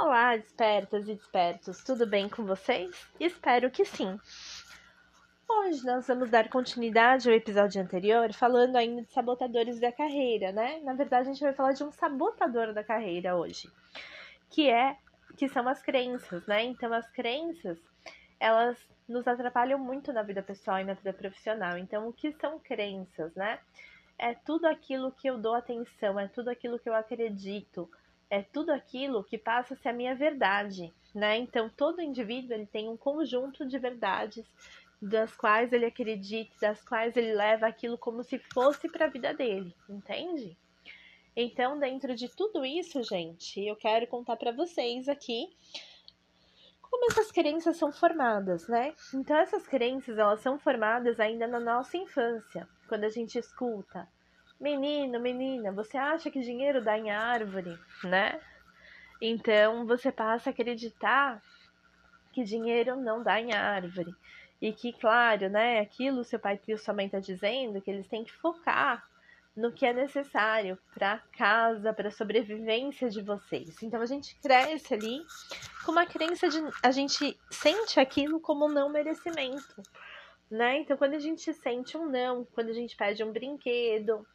Olá, despertas e despertos, tudo bem com vocês? Espero que sim. Hoje nós vamos dar continuidade ao episódio anterior, falando ainda de sabotadores da carreira, né? Na verdade, a gente vai falar de um sabotador da carreira hoje, que é que são as crenças, né? Então, as crenças, elas nos atrapalham muito na vida pessoal e na vida profissional. Então, o que são crenças, né? É tudo aquilo que eu dou atenção, é tudo aquilo que eu acredito, é tudo aquilo que passa a ser a minha verdade, né? Então, todo indivíduo ele tem um conjunto de verdades das quais ele acredita, das quais ele leva aquilo como se fosse para a vida dele, entende? Então, dentro de tudo isso, gente, eu quero contar para vocês aqui como essas crenças são formadas, né? Então, essas crenças, elas são formadas ainda na nossa infância, quando a gente escuta Menino, menina, você acha que dinheiro dá em árvore, né? Então você passa a acreditar que dinheiro não dá em árvore. E que, claro, né, aquilo seu pai e sua mãe tá dizendo, que eles têm que focar no que é necessário para casa, para sobrevivência de vocês. Então a gente cresce ali com uma crença de a gente sente aquilo como não merecimento né? Então, quando a gente sente um não, quando a gente pede um brinquedo,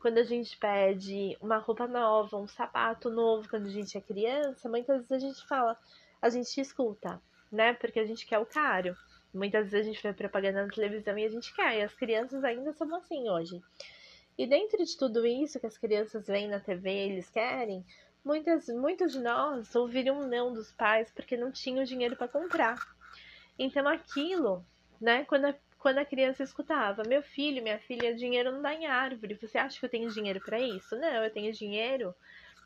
quando a gente pede uma roupa nova, um sapato novo, quando a gente é criança, muitas vezes a gente fala, a gente escuta, né? Porque a gente quer o caro. Muitas vezes a gente vê propaganda na televisão e a gente quer, e as crianças ainda são assim hoje. E dentro de tudo isso que as crianças veem na TV, eles querem, muitas, muitos de nós ouviram um não dos pais porque não tinham dinheiro para comprar. Então aquilo né? Quando a, quando a criança escutava, meu filho, minha filha, dinheiro não dá em árvore. Você acha que eu tenho dinheiro para isso? Não, eu tenho dinheiro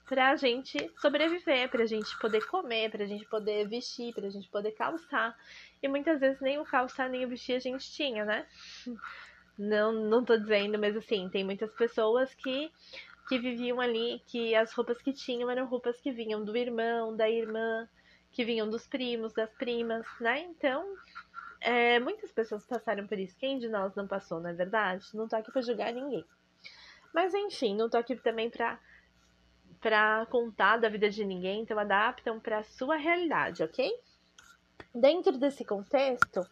pra gente sobreviver, pra gente poder comer, pra gente poder vestir, pra gente poder calçar. E muitas vezes nem o calçar nem o vestir a gente tinha, né? Não, não tô dizendo, mas assim, tem muitas pessoas que que viviam ali, que as roupas que tinham eram roupas que vinham do irmão, da irmã, que vinham dos primos, das primas, né? Então, é, muitas pessoas passaram por isso. Quem de nós não passou, não é verdade? Não tô aqui pra julgar ninguém. Mas enfim, não tô aqui também pra, pra contar da vida de ninguém, então adaptam pra sua realidade, ok? Dentro desse contexto,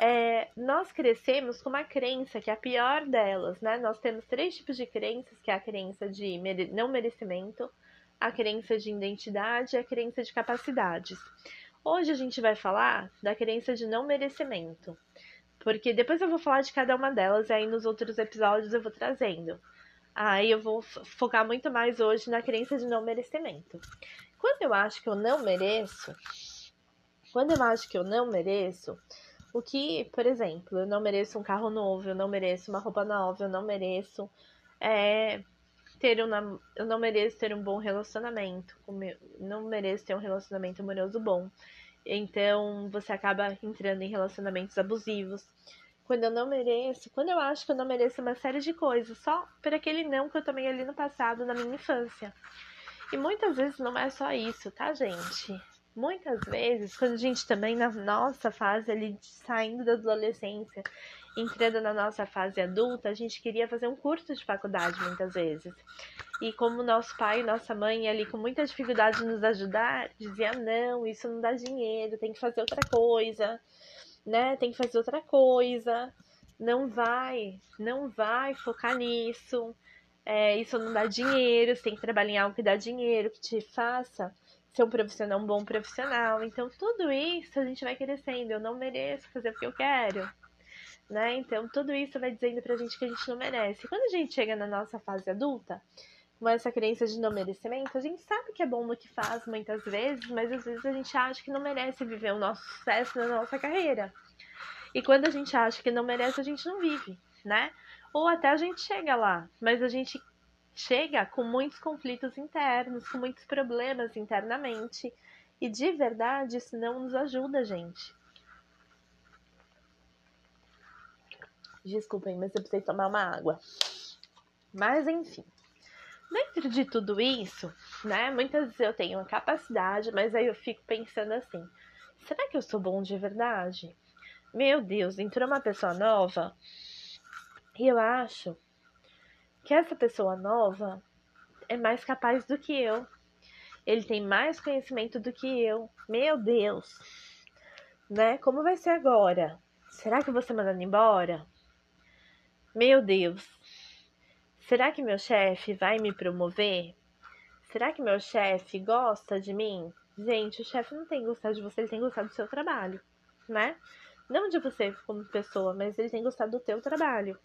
é, nós crescemos com uma crença que é a pior delas, né? Nós temos três tipos de crenças, que é a crença de mere não merecimento, a crença de identidade e a crença de capacidades. Hoje a gente vai falar da crença de não merecimento, porque depois eu vou falar de cada uma delas e aí nos outros episódios eu vou trazendo. Aí eu vou focar muito mais hoje na crença de não merecimento. Quando eu acho que eu não mereço, quando eu acho que eu não mereço, o que, por exemplo, eu não mereço um carro novo, eu não mereço uma roupa nova, eu não mereço é, ter um, eu não mereço ter um bom relacionamento, não mereço ter um relacionamento amoroso bom. Então você acaba entrando em relacionamentos abusivos. Quando eu não mereço, quando eu acho que eu não mereço uma série de coisas, só por aquele não que eu tomei ali no passado, na minha infância. E muitas vezes não é só isso, tá, gente? Muitas vezes, quando a gente também na nossa fase ali saindo da adolescência, entrando na nossa fase adulta, a gente queria fazer um curso de faculdade muitas vezes. E como nosso pai e nossa mãe ali com muita dificuldade de nos ajudar, dizia não, isso não dá dinheiro, tem que fazer outra coisa, né? Tem que fazer outra coisa. Não vai, não vai focar nisso. É, isso não dá dinheiro, você tem que trabalhar em algo que dá dinheiro, que te faça ser um profissional, um bom profissional. Então, tudo isso a gente vai crescendo. Eu não mereço fazer o que eu quero né? Então, tudo isso vai dizendo pra gente que a gente não merece. Quando a gente chega na nossa fase adulta, com essa crença de não merecimento, a gente sabe que é bom no que faz muitas vezes, mas às vezes a gente acha que não merece viver o nosso sucesso na nossa carreira. E quando a gente acha que não merece, a gente não vive, né? Ou até a gente chega lá, mas a gente chega com muitos conflitos internos, com muitos problemas internamente. E de verdade, isso não nos ajuda, gente. Desculpem, mas eu precisei tomar uma água. Mas enfim. Dentro de tudo isso, né? Muitas vezes eu tenho uma capacidade, mas aí eu fico pensando assim: será que eu sou bom de verdade? Meu Deus, entrou uma pessoa nova e eu acho que essa pessoa nova é mais capaz do que eu. Ele tem mais conhecimento do que eu. Meu Deus. Né? Como vai ser agora? Será que eu vou ser embora? Meu Deus. Será que meu chefe vai me promover? Será que meu chefe gosta de mim? Gente, o chefe não tem gostado de você, ele tem gostado do seu trabalho, né? Não de você como pessoa, mas ele tem gostado do teu trabalho.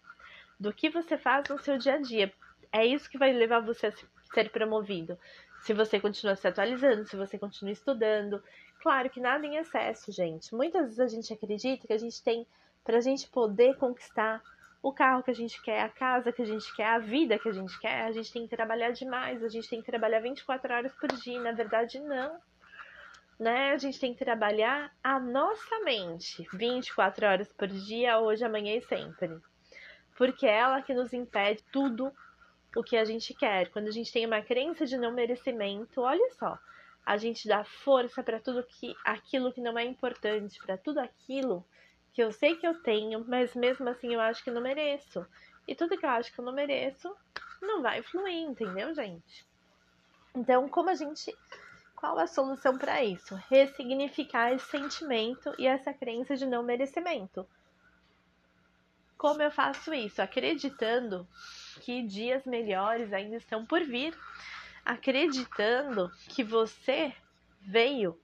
Do que você faz no seu dia a dia. É isso que vai levar você a ser promovido. Se você continua se atualizando, se você continua estudando. Claro que nada em excesso, gente. Muitas vezes a gente acredita que a gente tem, para a gente poder conquistar o carro que a gente quer, a casa que a gente quer, a vida que a gente quer, a gente tem que trabalhar demais, a gente tem que trabalhar 24 horas por dia. Na verdade, não né? A gente tem que trabalhar a nossa mente 24 horas por dia, hoje, amanhã e sempre. Porque é ela que nos impede tudo o que a gente quer. Quando a gente tem uma crença de não merecimento, olha só, a gente dá força para tudo que aquilo que não é importante, para tudo aquilo que eu sei que eu tenho, mas mesmo assim eu acho que não mereço. E tudo que eu acho que eu não mereço não vai fluir, entendeu, gente? Então, como a gente qual a solução para isso? Ressignificar esse sentimento e essa crença de não merecimento. Como eu faço isso? Acreditando que dias melhores ainda estão por vir, acreditando que você veio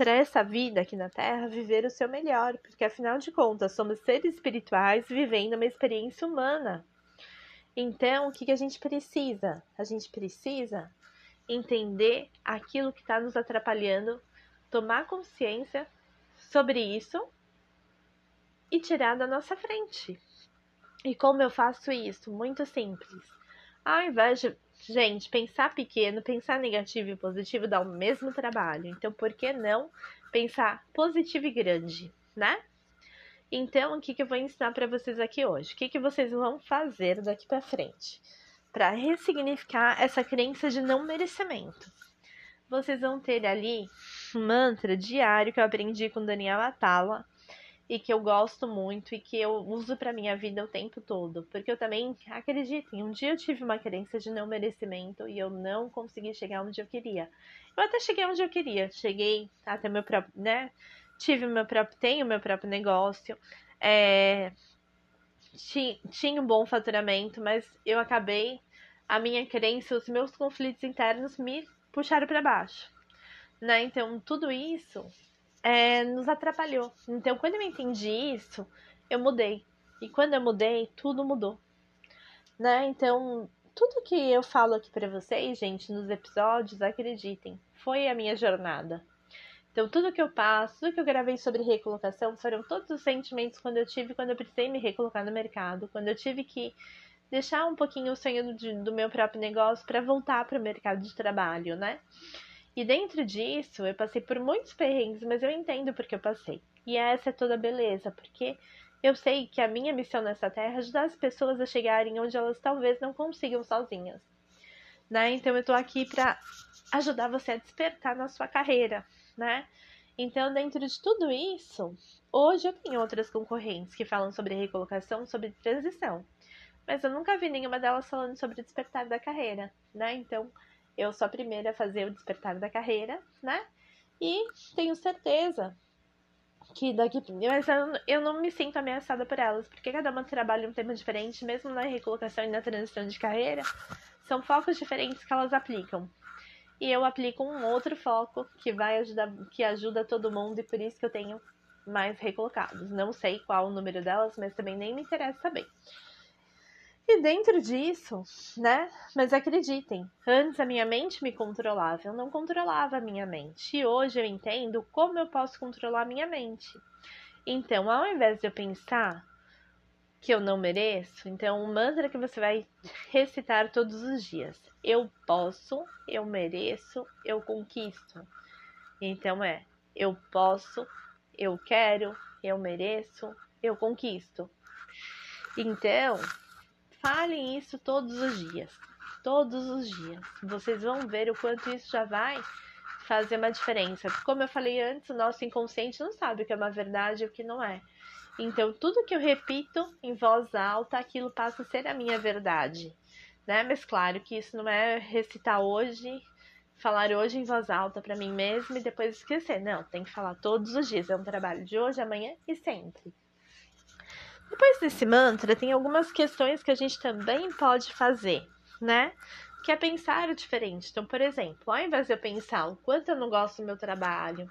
para essa vida aqui na Terra viver o seu melhor, porque afinal de contas somos seres espirituais vivendo uma experiência humana. Então, o que, que a gente precisa? A gente precisa entender aquilo que está nos atrapalhando, tomar consciência sobre isso e tirar da nossa frente. E como eu faço isso? Muito simples. Ao invés de, gente, pensar pequeno, pensar negativo e positivo dá o mesmo trabalho. Então, por que não pensar positivo e grande, né? Então, o que, que eu vou ensinar para vocês aqui hoje? O que, que vocês vão fazer daqui para frente? para ressignificar essa crença de não merecimento. Vocês vão ter ali um mantra diário que eu aprendi com Daniel Atala e que eu gosto muito e que eu uso para minha vida o tempo todo, porque eu também acreditem, um dia eu tive uma crença de não merecimento e eu não consegui chegar onde eu queria. Eu até cheguei onde eu queria, cheguei até meu próprio, né? Tive meu próprio, tenho meu próprio negócio, é, tinha um bom faturamento, mas eu acabei a minha crença, os meus conflitos internos me puxaram para baixo, né? Então tudo isso é, nos atrapalhou. Então quando eu entendi isso, eu mudei. E quando eu mudei, tudo mudou, né? Então tudo que eu falo aqui para vocês, gente, nos episódios, acreditem, foi a minha jornada. Então, tudo que eu passo, tudo que eu gravei sobre recolocação foram todos os sentimentos quando eu tive, quando eu precisei me recolocar no mercado, quando eu tive que deixar um pouquinho o sonho do, do meu próprio negócio para voltar para o mercado de trabalho, né? E dentro disso, eu passei por muitos perrengues, mas eu entendo porque eu passei. E essa é toda a beleza, porque eu sei que a minha missão nessa terra é ajudar as pessoas a chegarem onde elas talvez não consigam sozinhas. Né? Então eu tô aqui para ajudar você a despertar na sua carreira, né? Então, dentro de tudo isso, hoje eu tenho outras concorrentes que falam sobre recolocação, sobre transição. Mas eu nunca vi nenhuma delas falando sobre despertar da carreira, né? Então, eu sou a primeira a fazer o despertar da carreira, né? E tenho certeza que daqui. Mas eu, eu não me sinto ameaçada por elas, porque cada uma trabalha um tema diferente, mesmo na recolocação e na transição de carreira, são focos diferentes que elas aplicam e eu aplico um outro foco que vai ajudar, que ajuda todo mundo e por isso que eu tenho mais recolocados. Não sei qual o número delas, mas também nem me interessa saber. E dentro disso, né? Mas acreditem, antes a minha mente me controlava, eu não controlava a minha mente. E hoje eu entendo como eu posso controlar a minha mente. Então, ao invés de eu pensar que eu não mereço, então o mantra que você vai recitar todos os dias. Eu posso, eu mereço, eu conquisto. Então é, eu posso, eu quero, eu mereço, eu conquisto. Então, falem isso todos os dias. Todos os dias. Vocês vão ver o quanto isso já vai fazer uma diferença. Como eu falei antes, o nosso inconsciente não sabe o que é uma verdade e o que não é. Então, tudo que eu repito em voz alta, aquilo passa a ser a minha verdade, né? Mas claro que isso não é recitar hoje, falar hoje em voz alta para mim mesma e depois esquecer. Não, tem que falar todos os dias. É um trabalho de hoje, amanhã e sempre. Depois desse mantra, tem algumas questões que a gente também pode fazer, né? Que é pensar diferente. Então, por exemplo, ao invés de eu pensar o quanto eu não gosto do meu trabalho,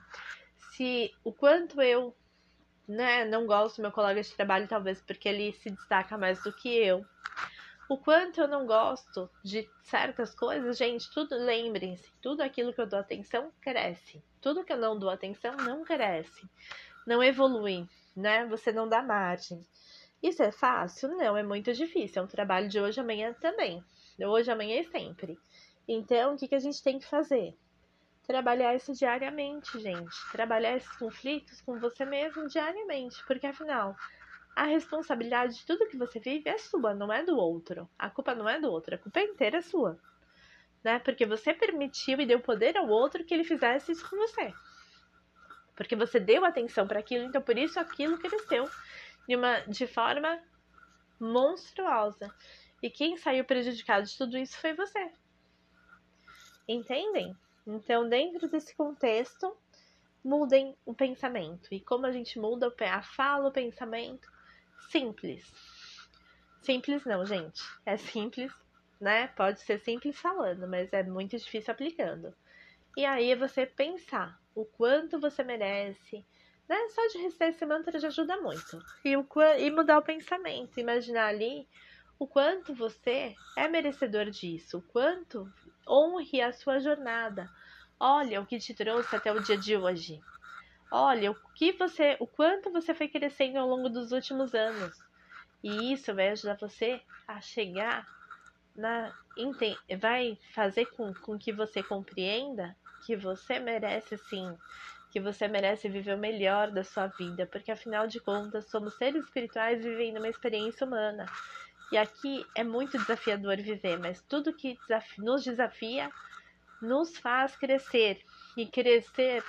se o quanto eu né, não gosto do meu colega de trabalho, talvez porque ele se destaca mais do que eu, o quanto eu não gosto de certas coisas, gente, tudo, lembrem-se, tudo aquilo que eu dou atenção cresce. Tudo que eu não dou atenção não cresce. Não evolui, né? Você não dá margem. Isso é fácil? Não, é muito difícil. É um trabalho de hoje, amanhã também. Hoje, amanhã e sempre. Então, o que, que a gente tem que fazer? Trabalhar isso diariamente, gente. Trabalhar esses conflitos com você mesmo diariamente. Porque afinal, a responsabilidade de tudo que você vive é sua, não é do outro. A culpa não é do outro, a culpa inteira é sua. Né? Porque você permitiu e deu poder ao outro que ele fizesse isso com você. Porque você deu atenção para aquilo, então por isso aquilo cresceu de, uma, de forma monstruosa. E quem saiu prejudicado de tudo isso foi você. Entendem? Então, dentro desse contexto, mudem o pensamento. E como a gente muda a fala, o pensamento, simples. Simples não, gente. É simples, né? Pode ser simples falando, mas é muito difícil aplicando. E aí é você pensar o quanto você merece, né? Só de receber esse mantra já ajuda muito. E, o, e mudar o pensamento, imaginar ali o quanto você é merecedor disso, o quanto honre a sua jornada. Olha o que te trouxe até o dia de hoje. Olha o que você, o quanto você foi crescendo ao longo dos últimos anos. E isso vai ajudar você a chegar na vai fazer com, com que você compreenda que você merece sim, que você merece viver o melhor da sua vida, porque afinal de contas somos seres espirituais vivendo uma experiência humana. E aqui é muito desafiador viver, mas tudo que nos desafia nos faz crescer. E crescer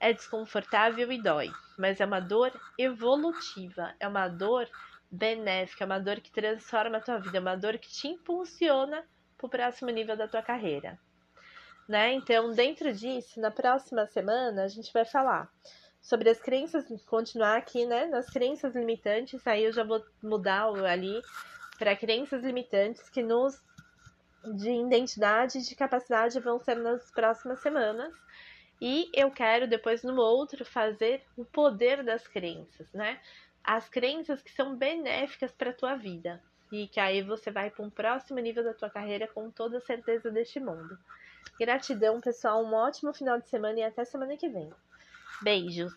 é desconfortável e dói, mas é uma dor evolutiva, é uma dor benéfica, é uma dor que transforma a tua vida, é uma dor que te impulsiona para o próximo nível da tua carreira. Né? Então, dentro disso, na próxima semana, a gente vai falar sobre as crenças, continuar aqui, né, nas crenças limitantes, aí eu já vou mudar ali para crenças limitantes que nos de identidade e de capacidade vão ser nas próximas semanas. E eu quero depois no outro fazer o poder das crenças, né? As crenças que são benéficas para a tua vida e que aí você vai para um próximo nível da tua carreira com toda a certeza deste mundo. Gratidão, pessoal, um ótimo final de semana e até semana que vem. Beijos.